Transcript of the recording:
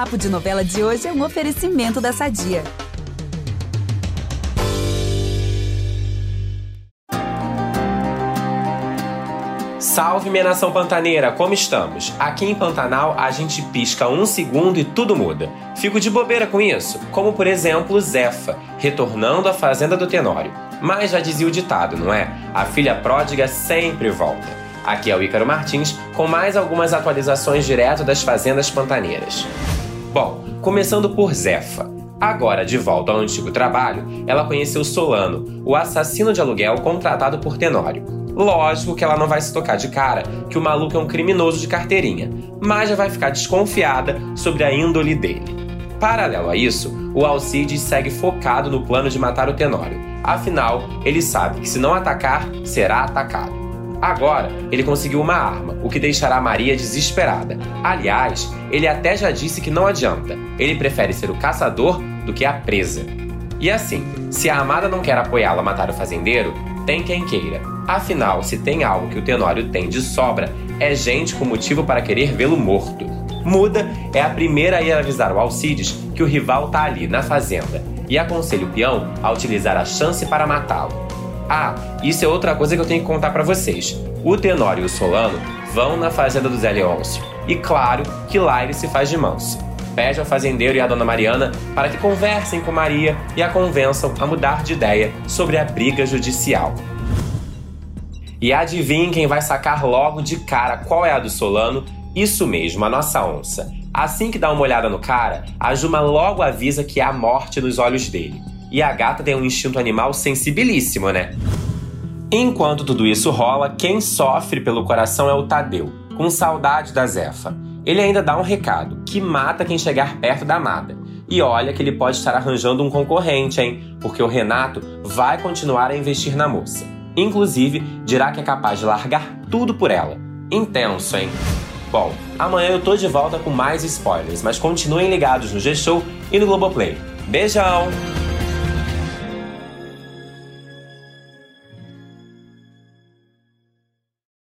Papo de Novela de hoje é um oferecimento da Sadia. Salve minha nação pantaneira, como estamos? Aqui em Pantanal a gente pisca um segundo e tudo muda. Fico de bobeira com isso, como por exemplo Zefa, retornando à fazenda do Tenório. Mas já dizia o ditado, não é? A filha pródiga sempre volta. Aqui é o Ícaro Martins com mais algumas atualizações direto das fazendas pantaneiras. Bom, começando por Zefa. Agora, de volta ao antigo trabalho, ela conheceu Solano, o assassino de aluguel contratado por Tenório. Lógico que ela não vai se tocar de cara que o maluco é um criminoso de carteirinha, mas já vai ficar desconfiada sobre a índole dele. Paralelo a isso, o Alcides segue focado no plano de matar o Tenório. Afinal, ele sabe que se não atacar, será atacado. Agora, ele conseguiu uma arma, o que deixará Maria desesperada. Aliás, ele até já disse que não adianta. Ele prefere ser o caçador do que a presa. E assim, se a amada não quer apoiá-la a matar o fazendeiro, tem quem queira. Afinal, se tem algo que o Tenório tem de sobra, é gente com motivo para querer vê-lo morto. Muda é a primeira a ir avisar o Alcides que o rival tá ali, na fazenda, e aconselha o peão a utilizar a chance para matá-lo. Ah, isso é outra coisa que eu tenho que contar para vocês. O Tenório e o Solano vão na fazenda do Zé Leôncio. E claro que lá ele se faz de manso. Pede ao fazendeiro e à dona Mariana para que conversem com Maria e a convençam a mudar de ideia sobre a briga judicial. E adivinhem quem vai sacar logo de cara qual é a do Solano? Isso mesmo, a nossa onça. Assim que dá uma olhada no cara, a Juma logo avisa que há morte nos olhos dele. E a gata tem um instinto animal sensibilíssimo, né? Enquanto tudo isso rola, quem sofre pelo coração é o Tadeu, com saudade da Zefa. Ele ainda dá um recado, que mata quem chegar perto da amada. E olha que ele pode estar arranjando um concorrente, hein? Porque o Renato vai continuar a investir na moça. Inclusive, dirá que é capaz de largar tudo por ela. Intenso, hein? Bom, amanhã eu tô de volta com mais spoilers, mas continuem ligados no G-Show e no Globoplay. Beijão!